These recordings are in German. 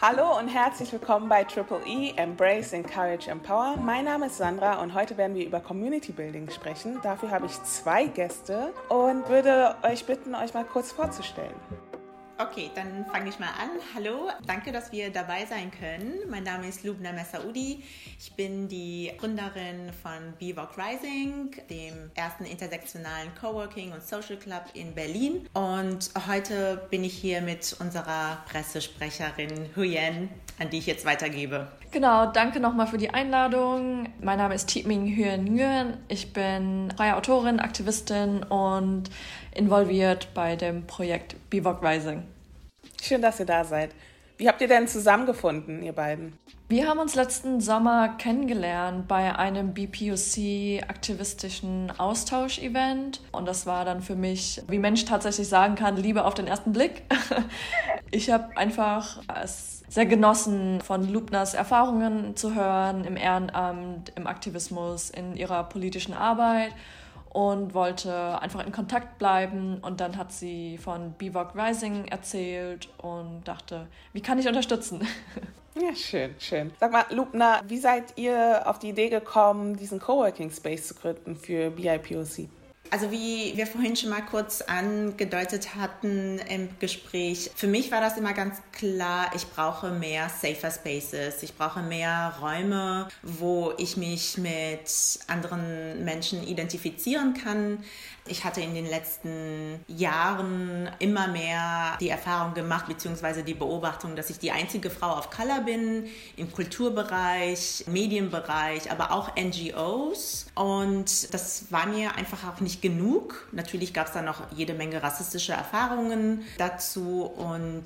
Hallo und herzlich willkommen bei Triple E, Embrace, Encourage, Empower. Mein Name ist Sandra und heute werden wir über Community Building sprechen. Dafür habe ich zwei Gäste und würde euch bitten, euch mal kurz vorzustellen. Okay, dann fange ich mal an. Hallo, danke, dass wir dabei sein können. Mein Name ist Lubna Messaoudi. Ich bin die Gründerin von BeWalk Rising, dem ersten intersektionalen Coworking und Social Club in Berlin. Und heute bin ich hier mit unserer Pressesprecherin Huyen, an die ich jetzt weitergebe. Genau, danke nochmal für die Einladung. Mein Name ist Tietming Hyen Nguyen. Ich bin freie Autorin, Aktivistin und involviert bei dem Projekt Bivouac Rising. Schön, dass ihr da seid. Wie habt ihr denn zusammengefunden, ihr beiden? Wir haben uns letzten Sommer kennengelernt bei einem BPOC-aktivistischen Austauschevent. Und das war dann für mich, wie Mensch tatsächlich sagen kann, Liebe auf den ersten Blick. Ich habe einfach es sehr genossen, von Lubnas Erfahrungen zu hören im Ehrenamt, im Aktivismus, in ihrer politischen Arbeit und wollte einfach in Kontakt bleiben. Und dann hat sie von Bivouac Rising erzählt und dachte, wie kann ich unterstützen? Ja, schön, schön. Sag mal, Lubna, wie seid ihr auf die Idee gekommen, diesen Coworking Space zu gründen für BIPOC? Also wie wir vorhin schon mal kurz angedeutet hatten im Gespräch, für mich war das immer ganz klar, ich brauche mehr Safer Spaces, ich brauche mehr Räume, wo ich mich mit anderen Menschen identifizieren kann, ich hatte in den letzten Jahren immer mehr die Erfahrung gemacht, beziehungsweise die Beobachtung, dass ich die einzige Frau of Color bin im Kulturbereich, Medienbereich, aber auch NGOs. Und das war mir einfach auch nicht genug. Natürlich gab es da noch jede Menge rassistische Erfahrungen dazu. Und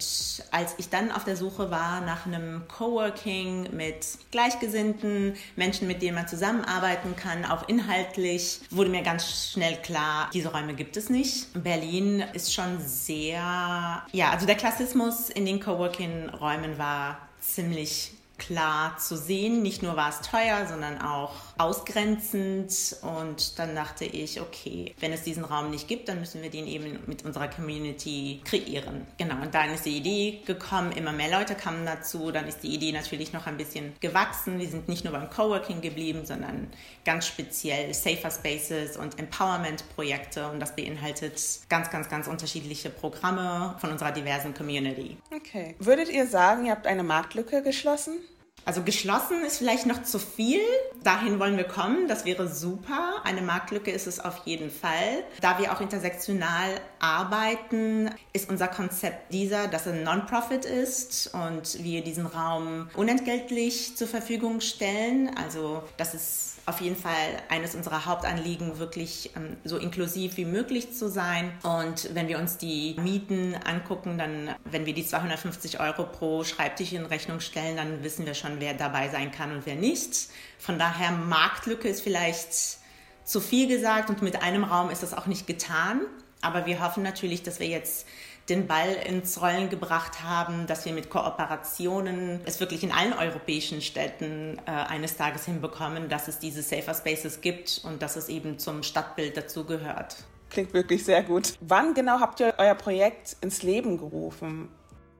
als ich dann auf der Suche war nach einem Coworking mit Gleichgesinnten, Menschen, mit denen man zusammenarbeiten kann, auch inhaltlich, wurde mir ganz schnell klar, diese Räume gibt es nicht. Berlin ist schon sehr, ja, also der Klassismus in den Coworking-Räumen war ziemlich klar zu sehen. Nicht nur war es teuer, sondern auch ausgrenzend. Und dann dachte ich, okay, wenn es diesen Raum nicht gibt, dann müssen wir den eben mit unserer Community kreieren. Genau, und dann ist die Idee gekommen, immer mehr Leute kamen dazu. Dann ist die Idee natürlich noch ein bisschen gewachsen. Wir sind nicht nur beim Coworking geblieben, sondern ganz speziell Safer Spaces und Empowerment-Projekte. Und das beinhaltet ganz, ganz, ganz unterschiedliche Programme von unserer diversen Community. Okay. Würdet ihr sagen, ihr habt eine Marktlücke geschlossen? Also geschlossen ist vielleicht noch zu viel. Dahin wollen wir kommen. Das wäre super. Eine Marktlücke ist es auf jeden Fall. Da wir auch intersektional arbeiten, ist unser Konzept dieser, dass ein Non-Profit ist und wir diesen Raum unentgeltlich zur Verfügung stellen. Also das ist auf jeden Fall eines unserer Hauptanliegen, wirklich ähm, so inklusiv wie möglich zu sein. Und wenn wir uns die Mieten angucken, dann, wenn wir die 250 Euro pro Schreibtisch in Rechnung stellen, dann wissen wir schon, wer dabei sein kann und wer nicht. Von daher, Marktlücke ist vielleicht zu viel gesagt und mit einem Raum ist das auch nicht getan. Aber wir hoffen natürlich, dass wir jetzt den Ball ins Rollen gebracht haben, dass wir mit Kooperationen es wirklich in allen europäischen Städten äh, eines Tages hinbekommen, dass es diese Safer Spaces gibt und dass es eben zum Stadtbild dazugehört. Klingt wirklich sehr gut. Wann genau habt ihr euer Projekt ins Leben gerufen?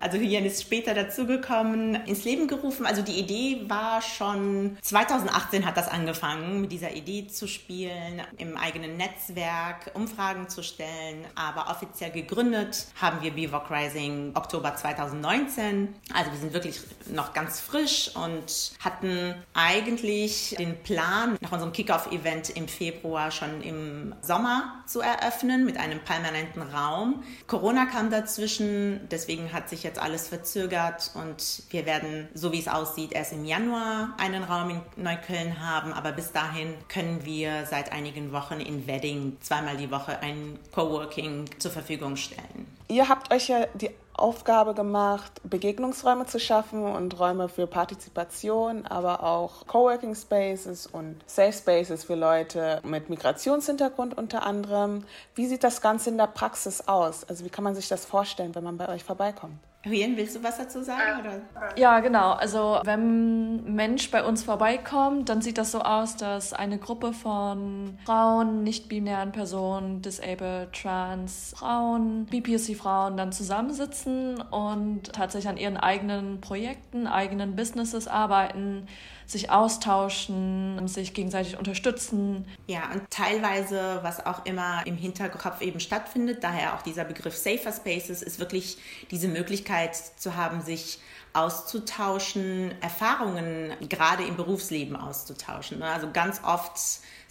Also Hygiene ist später dazugekommen, ins Leben gerufen. Also die Idee war schon 2018 hat das angefangen, mit dieser Idee zu spielen, im eigenen Netzwerk Umfragen zu stellen. Aber offiziell gegründet haben wir Bivouac Rising Oktober 2019. Also wir sind wirklich noch ganz frisch und hatten eigentlich den Plan, nach unserem Kickoff-Event im Februar schon im Sommer zu eröffnen mit einem permanenten Raum. Corona kam dazwischen, deswegen hat sich jetzt jetzt alles verzögert und wir werden, so wie es aussieht, erst im Januar einen Raum in Neukölln haben. Aber bis dahin können wir seit einigen Wochen in Wedding zweimal die Woche ein Coworking zur Verfügung stellen. Ihr habt euch ja die Aufgabe gemacht, Begegnungsräume zu schaffen und Räume für Partizipation, aber auch Coworking Spaces und Safe Spaces für Leute mit Migrationshintergrund unter anderem. Wie sieht das Ganze in der Praxis aus? Also wie kann man sich das vorstellen, wenn man bei euch vorbeikommt? Huyen, willst du was dazu sagen? Oder? Ja, genau. Also wenn ein Mensch bei uns vorbeikommt, dann sieht das so aus, dass eine Gruppe von Frauen, nicht-binären Personen, disabled, trans Frauen, BPSC-Frauen dann zusammensitzen und tatsächlich an ihren eigenen Projekten, eigenen Businesses arbeiten sich austauschen, sich gegenseitig unterstützen. Ja, und teilweise, was auch immer im Hinterkopf eben stattfindet, daher auch dieser Begriff Safer Spaces, ist wirklich diese Möglichkeit zu haben, sich auszutauschen, Erfahrungen gerade im Berufsleben auszutauschen. Also ganz oft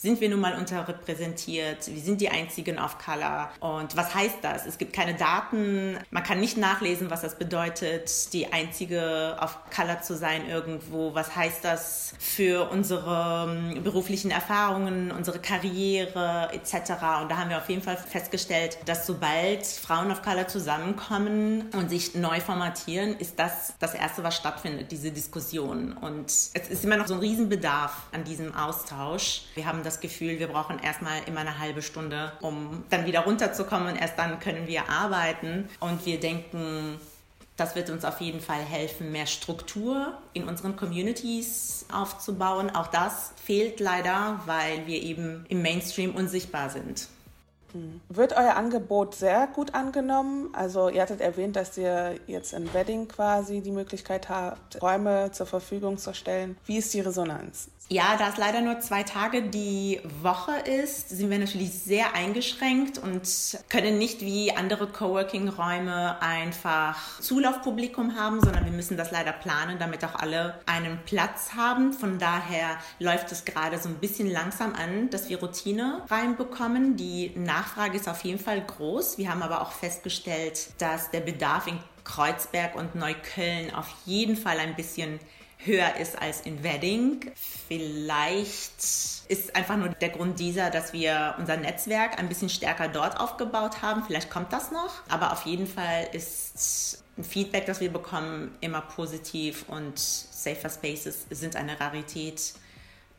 sind wir nun mal unterrepräsentiert, wir sind die einzigen auf Color. Und was heißt das? Es gibt keine Daten, man kann nicht nachlesen, was das bedeutet, die einzige auf Color zu sein irgendwo. Was heißt das für unsere ähm, beruflichen Erfahrungen, unsere Karriere etc. Und da haben wir auf jeden Fall festgestellt, dass sobald Frauen of Color zusammenkommen und sich neu formatieren, ist das das Erste, was stattfindet, diese Diskussion. Und es ist immer noch so ein Riesenbedarf an diesem Austausch. Wir haben das das Gefühl, wir brauchen erstmal immer eine halbe Stunde, um dann wieder runterzukommen und erst dann können wir arbeiten. Und wir denken, das wird uns auf jeden Fall helfen, mehr Struktur in unseren Communities aufzubauen. Auch das fehlt leider, weil wir eben im Mainstream unsichtbar sind. Hm. Wird euer Angebot sehr gut angenommen? Also ihr hattet erwähnt, dass ihr jetzt im Wedding quasi die Möglichkeit habt, Räume zur Verfügung zu stellen. Wie ist die Resonanz? Ja, da es leider nur zwei Tage die Woche ist, sind wir natürlich sehr eingeschränkt und können nicht wie andere Coworking-Räume einfach Zulaufpublikum haben, sondern wir müssen das leider planen, damit auch alle einen Platz haben. Von daher läuft es gerade so ein bisschen langsam an, dass wir Routine reinbekommen. Die Nachfrage ist auf jeden Fall groß. Wir haben aber auch festgestellt, dass der Bedarf in Kreuzberg und Neukölln auf jeden Fall ein bisschen höher ist als in Wedding. Vielleicht ist einfach nur der Grund dieser, dass wir unser Netzwerk ein bisschen stärker dort aufgebaut haben. Vielleicht kommt das noch. Aber auf jeden Fall ist ein Feedback, das wir bekommen, immer positiv und Safer Spaces sind eine Rarität.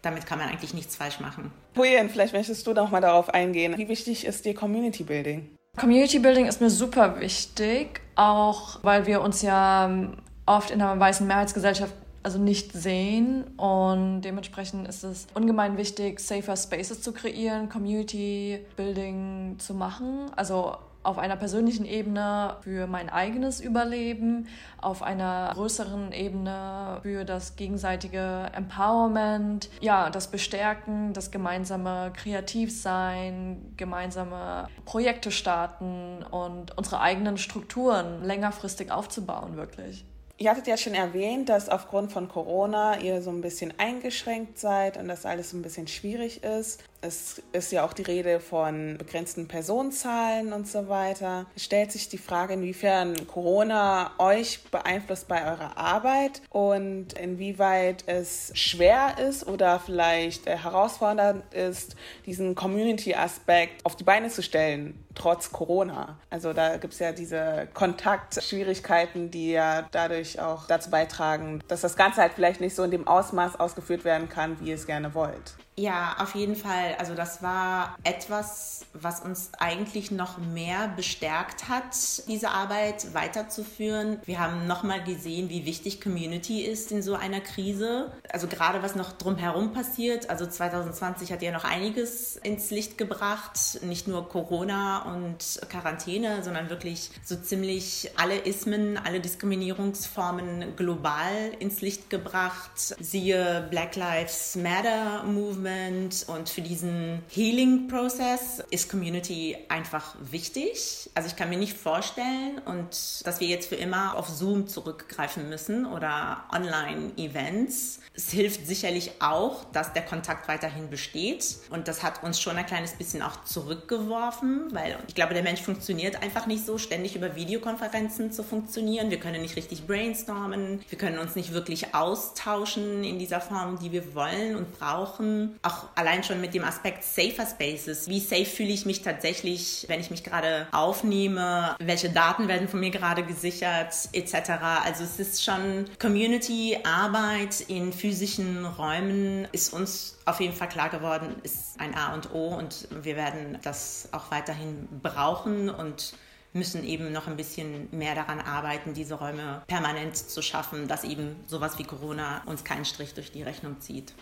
Damit kann man eigentlich nichts falsch machen. Huyen, vielleicht möchtest du noch mal darauf eingehen. Wie wichtig ist dir Community Building? Community Building ist mir super wichtig, auch weil wir uns ja oft in einer weißen Mehrheitsgesellschaft also nicht sehen. Und dementsprechend ist es ungemein wichtig, safer Spaces zu kreieren, Community Building zu machen. Also auf einer persönlichen Ebene für mein eigenes Überleben, auf einer größeren Ebene für das gegenseitige Empowerment, ja, das Bestärken, das gemeinsame Kreativsein, gemeinsame Projekte starten und unsere eigenen Strukturen längerfristig aufzubauen, wirklich. Ihr hattet ja schon erwähnt, dass aufgrund von Corona ihr so ein bisschen eingeschränkt seid und dass alles ein bisschen schwierig ist. Es ist ja auch die Rede von begrenzten Personenzahlen und so weiter. Es stellt sich die Frage, inwiefern Corona euch beeinflusst bei eurer Arbeit und inwieweit es schwer ist oder vielleicht herausfordernd ist, diesen Community-Aspekt auf die Beine zu stellen, trotz Corona. Also da gibt es ja diese Kontaktschwierigkeiten, die ja dadurch auch dazu beitragen, dass das Ganze halt vielleicht nicht so in dem Ausmaß ausgeführt werden kann, wie ihr es gerne wollt. Ja, auf jeden Fall. Also das war etwas, was uns eigentlich noch mehr bestärkt hat, diese Arbeit weiterzuführen. Wir haben nochmal gesehen, wie wichtig Community ist in so einer Krise. Also gerade was noch drumherum passiert. Also 2020 hat ja noch einiges ins Licht gebracht. Nicht nur Corona und Quarantäne, sondern wirklich so ziemlich alle Ismen, alle Diskriminierungsformen global ins Licht gebracht. Siehe Black Lives Matter Movement Movement und für diesen Healing-Prozess ist Community einfach wichtig. Also ich kann mir nicht vorstellen und dass wir jetzt für immer auf Zoom zurückgreifen müssen oder Online-Events. Es hilft sicherlich auch, dass der Kontakt weiterhin besteht und das hat uns schon ein kleines bisschen auch zurückgeworfen, weil ich glaube, der Mensch funktioniert einfach nicht so, ständig über Videokonferenzen zu funktionieren. Wir können nicht richtig brainstormen, wir können uns nicht wirklich austauschen in dieser Form, die wir wollen und brauchen auch allein schon mit dem Aspekt Safer Spaces. Wie safe fühle ich mich tatsächlich, wenn ich mich gerade aufnehme? Welche Daten werden von mir gerade gesichert, etc. Also es ist schon Community-Arbeit in physischen Räumen ist uns auf jeden Fall klar geworden, ist ein A und O und wir werden das auch weiterhin brauchen und müssen eben noch ein bisschen mehr daran arbeiten, diese Räume permanent zu schaffen, dass eben sowas wie Corona uns keinen Strich durch die Rechnung zieht.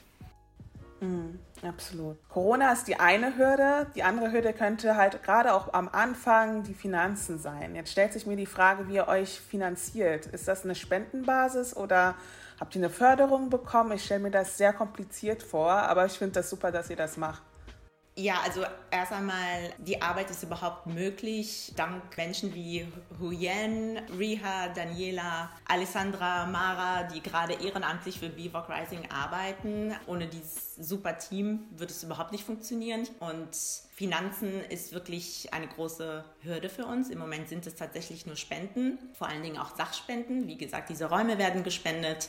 Mm, absolut. Corona ist die eine Hürde. Die andere Hürde könnte halt gerade auch am Anfang die Finanzen sein. Jetzt stellt sich mir die Frage, wie ihr euch finanziert. Ist das eine Spendenbasis oder habt ihr eine Förderung bekommen? Ich stelle mir das sehr kompliziert vor, aber ich finde das super, dass ihr das macht. Ja, also erst einmal, die Arbeit ist überhaupt möglich dank Menschen wie Huyen, Riha, Daniela, Alessandra, Mara, die gerade ehrenamtlich für Bivok Rising arbeiten. Ohne dieses super Team würde es überhaupt nicht funktionieren. Und Finanzen ist wirklich eine große Hürde für uns. Im Moment sind es tatsächlich nur Spenden, vor allen Dingen auch Sachspenden. Wie gesagt, diese Räume werden gespendet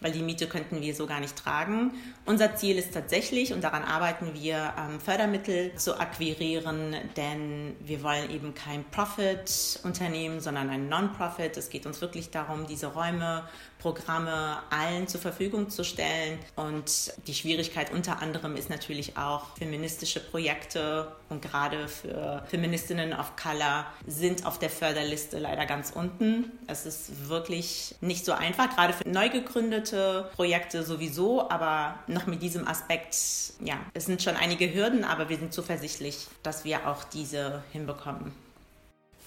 weil die Miete könnten wir so gar nicht tragen. Unser Ziel ist tatsächlich, und daran arbeiten wir, ähm, Fördermittel zu akquirieren, denn wir wollen eben kein Profit-Unternehmen, sondern ein Non-Profit. Es geht uns wirklich darum, diese Räume Programme allen zur Verfügung zu stellen. Und die Schwierigkeit unter anderem ist natürlich auch feministische Projekte und gerade für Feministinnen of Color sind auf der Förderliste leider ganz unten. Es ist wirklich nicht so einfach, gerade für neu gegründete Projekte sowieso, aber noch mit diesem Aspekt, ja, es sind schon einige Hürden, aber wir sind zuversichtlich, dass wir auch diese hinbekommen.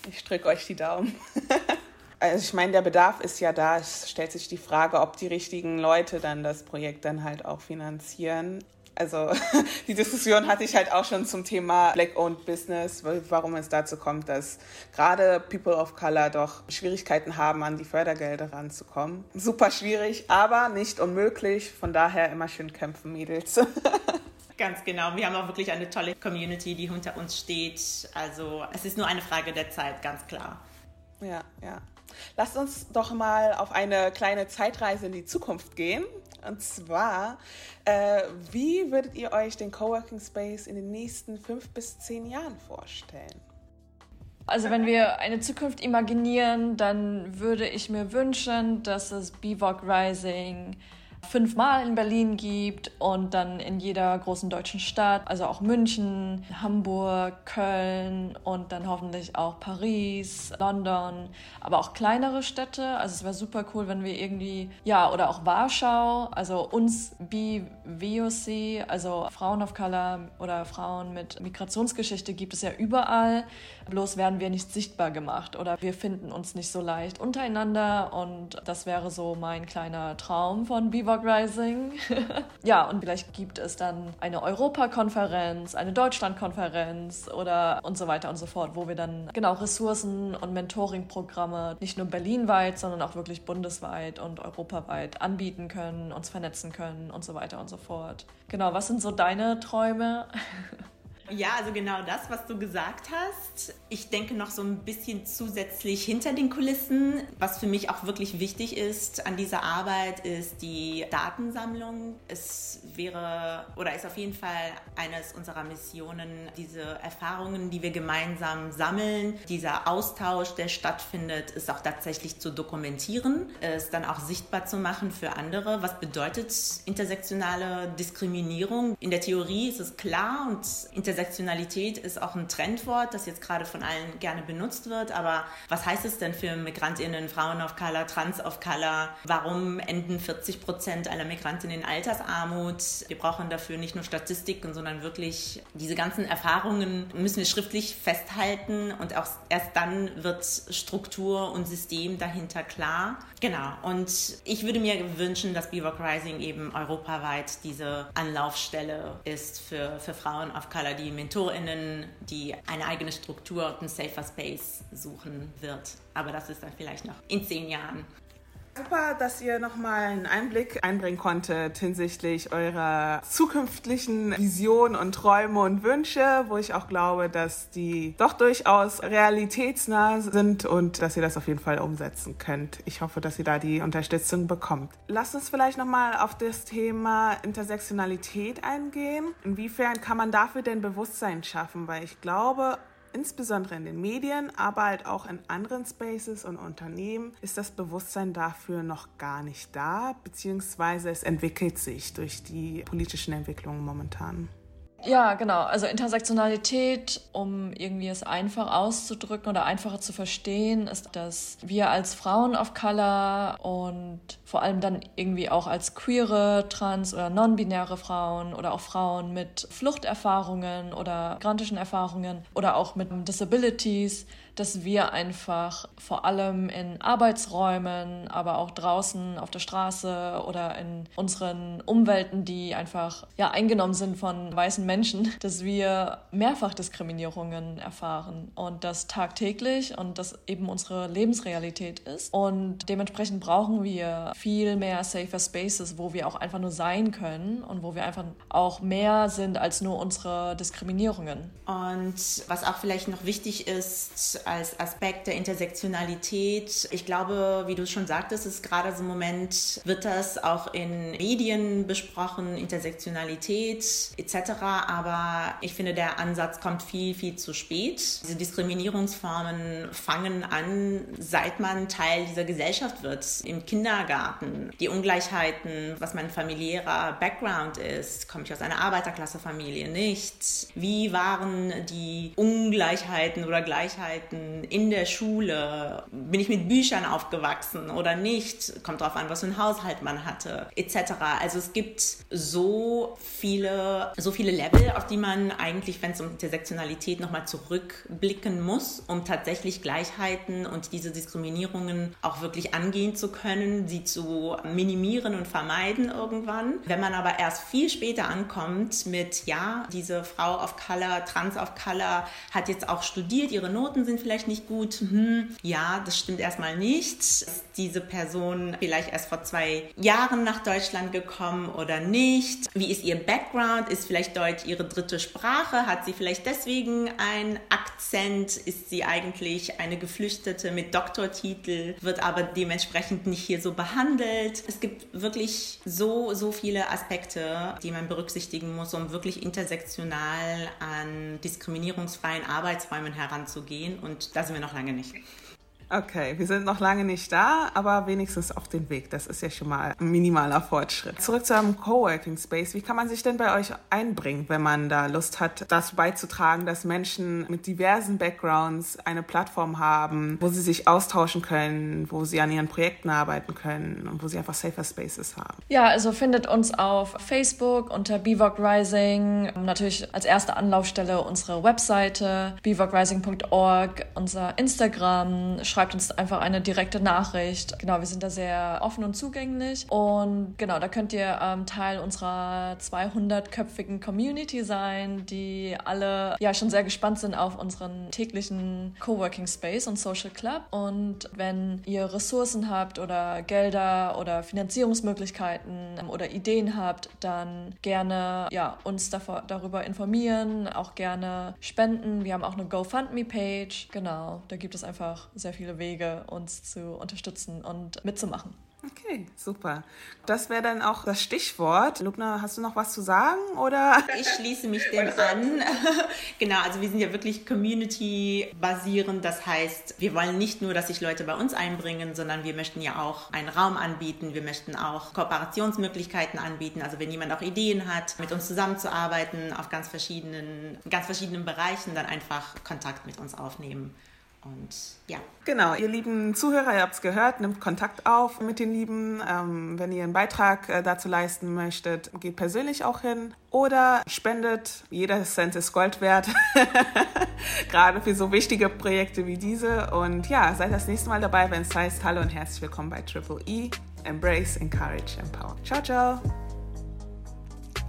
Ich drücke euch die Daumen. Also ich meine, der Bedarf ist ja da. Es stellt sich die Frage, ob die richtigen Leute dann das Projekt dann halt auch finanzieren. Also die Diskussion hatte ich halt auch schon zum Thema Black-Owned Business, warum es dazu kommt, dass gerade People of Color doch Schwierigkeiten haben, an die Fördergelder ranzukommen. Super schwierig, aber nicht unmöglich. Von daher immer schön kämpfen, Mädels. Ganz genau. Wir haben auch wirklich eine tolle Community, die hinter uns steht. Also es ist nur eine Frage der Zeit, ganz klar. Ja, ja. Lasst uns doch mal auf eine kleine Zeitreise in die Zukunft gehen. Und zwar, äh, wie würdet ihr euch den Coworking Space in den nächsten fünf bis zehn Jahren vorstellen? Also wenn wir eine Zukunft imaginieren, dann würde ich mir wünschen, dass es Bivok Rising fünfmal in Berlin gibt und dann in jeder großen deutschen Stadt, also auch München, Hamburg, Köln und dann hoffentlich auch Paris, London, aber auch kleinere Städte. Also es wäre super cool, wenn wir irgendwie, ja, oder auch Warschau, also uns BVOC, also Frauen of Color oder Frauen mit Migrationsgeschichte gibt es ja überall, bloß werden wir nicht sichtbar gemacht oder wir finden uns nicht so leicht untereinander und das wäre so mein kleiner Traum von Bivok Rock Rising. ja, und vielleicht gibt es dann eine Europakonferenz, eine Deutschlandkonferenz oder und so weiter und so fort, wo wir dann genau Ressourcen und Mentoring-Programme nicht nur berlinweit, sondern auch wirklich bundesweit und europaweit anbieten können, uns vernetzen können und so weiter und so fort. Genau, was sind so deine Träume? Ja, also genau das, was du gesagt hast. Ich denke noch so ein bisschen zusätzlich hinter den Kulissen. Was für mich auch wirklich wichtig ist an dieser Arbeit, ist die Datensammlung. Es wäre oder ist auf jeden Fall eines unserer Missionen, diese Erfahrungen, die wir gemeinsam sammeln, dieser Austausch, der stattfindet, ist auch tatsächlich zu dokumentieren, es dann auch sichtbar zu machen für andere. Was bedeutet intersektionale Diskriminierung? In der Theorie ist es klar und intersektionale Intersektionalität ist auch ein Trendwort, das jetzt gerade von allen gerne benutzt wird. Aber was heißt es denn für MigrantInnen, Frauen of Color, Trans of Color? Warum enden 40 Prozent aller Migrantinnen in Altersarmut? Wir brauchen dafür nicht nur Statistiken, sondern wirklich diese ganzen Erfahrungen müssen wir schriftlich festhalten und auch erst dann wird Struktur und System dahinter klar. Genau. Und ich würde mir wünschen, dass Bivouac Rising eben europaweit diese Anlaufstelle ist für, für Frauen of Color, die MentorInnen, die eine eigene Struktur und einen safer Space suchen wird. Aber das ist dann vielleicht noch in zehn Jahren. Super, dass ihr nochmal einen Einblick einbringen konntet hinsichtlich eurer zukünftigen Visionen und Träume und Wünsche, wo ich auch glaube, dass die doch durchaus realitätsnah sind und dass ihr das auf jeden Fall umsetzen könnt. Ich hoffe, dass ihr da die Unterstützung bekommt. Lasst uns vielleicht nochmal auf das Thema Intersektionalität eingehen. Inwiefern kann man dafür denn Bewusstsein schaffen? Weil ich glaube, insbesondere in den Medien, aber halt auch in anderen Spaces und Unternehmen ist das Bewusstsein dafür noch gar nicht da, beziehungsweise es entwickelt sich durch die politischen Entwicklungen momentan. Ja, genau. Also Intersektionalität, um irgendwie es einfach auszudrücken oder einfacher zu verstehen, ist, dass wir als Frauen of Color und vor allem dann irgendwie auch als queere, trans- oder non-binäre Frauen oder auch Frauen mit Fluchterfahrungen oder migrantischen Erfahrungen oder auch mit Disabilities dass wir einfach vor allem in Arbeitsräumen, aber auch draußen auf der Straße oder in unseren Umwelten, die einfach ja eingenommen sind von weißen Menschen, dass wir mehrfach Diskriminierungen erfahren und das tagtäglich und das eben unsere Lebensrealität ist. Und dementsprechend brauchen wir viel mehr safer Spaces, wo wir auch einfach nur sein können und wo wir einfach auch mehr sind als nur unsere Diskriminierungen. Und was auch vielleicht noch wichtig ist, als Aspekt der Intersektionalität. Ich glaube, wie du schon sagtest, ist gerade so im Moment, wird das auch in Medien besprochen, Intersektionalität etc. Aber ich finde, der Ansatz kommt viel, viel zu spät. Diese Diskriminierungsformen fangen an, seit man Teil dieser Gesellschaft wird. Im Kindergarten, die Ungleichheiten, was mein familiärer Background ist. Komme ich aus einer Arbeiterklassefamilie? Nicht. Wie waren die Ungleichheiten oder Gleichheiten in der Schule? Bin ich mit Büchern aufgewachsen oder nicht? Kommt darauf an, was für ein Haushalt man hatte, etc. Also es gibt so viele, so viele Level, auf die man eigentlich, wenn es um Intersektionalität nochmal zurückblicken muss, um tatsächlich Gleichheiten und diese Diskriminierungen auch wirklich angehen zu können, sie zu minimieren und vermeiden irgendwann. Wenn man aber erst viel später ankommt mit, ja, diese Frau of Color, Trans of Color hat jetzt auch studiert, ihre Noten sind vielleicht nicht gut. Hm, ja, das stimmt erstmal nicht. Ist diese Person vielleicht erst vor zwei Jahren nach Deutschland gekommen oder nicht? Wie ist ihr Background? Ist vielleicht Deutsch ihre dritte Sprache? Hat sie vielleicht deswegen einen Akzent? Ist sie eigentlich eine Geflüchtete mit Doktortitel, wird aber dementsprechend nicht hier so behandelt? Es gibt wirklich so, so viele Aspekte, die man berücksichtigen muss, um wirklich intersektional an diskriminierungsfreien Arbeitsräumen heranzugehen. Und und da sind wir noch lange nicht. Okay, wir sind noch lange nicht da, aber wenigstens auf dem Weg. Das ist ja schon mal ein minimaler Fortschritt. Zurück zu einem Coworking Space. Wie kann man sich denn bei euch einbringen, wenn man da Lust hat, dazu beizutragen, dass Menschen mit diversen Backgrounds eine Plattform haben, wo sie sich austauschen können, wo sie an ihren Projekten arbeiten können und wo sie einfach safer Spaces haben? Ja, also findet uns auf Facebook unter Bivok Rising. Natürlich als erste Anlaufstelle unsere Webseite bivokrising.org, unser Instagram. Schreibt uns einfach eine direkte Nachricht. Genau, wir sind da sehr offen und zugänglich. Und genau, da könnt ihr ähm, Teil unserer 200-köpfigen Community sein, die alle ja schon sehr gespannt sind auf unseren täglichen Coworking Space und Social Club. Und wenn ihr Ressourcen habt oder Gelder oder Finanzierungsmöglichkeiten oder Ideen habt, dann gerne ja, uns davor, darüber informieren, auch gerne spenden. Wir haben auch eine GoFundMe-Page. Genau, da gibt es einfach sehr viele Wege, uns zu unterstützen und mitzumachen. Okay, super. Das wäre dann auch das Stichwort. Lubna, hast du noch was zu sagen oder? Ich schließe mich dem an. genau, also wir sind ja wirklich community-basierend. Das heißt, wir wollen nicht nur, dass sich Leute bei uns einbringen, sondern wir möchten ja auch einen Raum anbieten. Wir möchten auch Kooperationsmöglichkeiten anbieten. Also wenn jemand auch Ideen hat, mit uns zusammenzuarbeiten auf ganz verschiedenen, ganz verschiedenen Bereichen, dann einfach Kontakt mit uns aufnehmen. Und ja. Genau, ihr lieben Zuhörer, ihr habt es gehört, nimmt Kontakt auf mit den Lieben. Ähm, wenn ihr einen Beitrag äh, dazu leisten möchtet, geht persönlich auch hin oder spendet. Jeder Cent ist Gold wert, gerade für so wichtige Projekte wie diese. Und ja, seid das nächste Mal dabei, wenn es heißt Hallo und herzlich willkommen bei Triple E. Embrace, Encourage, Empower. Ciao, ciao.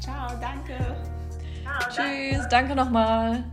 Ciao, danke. Ciao, Tschüss, danke, danke nochmal.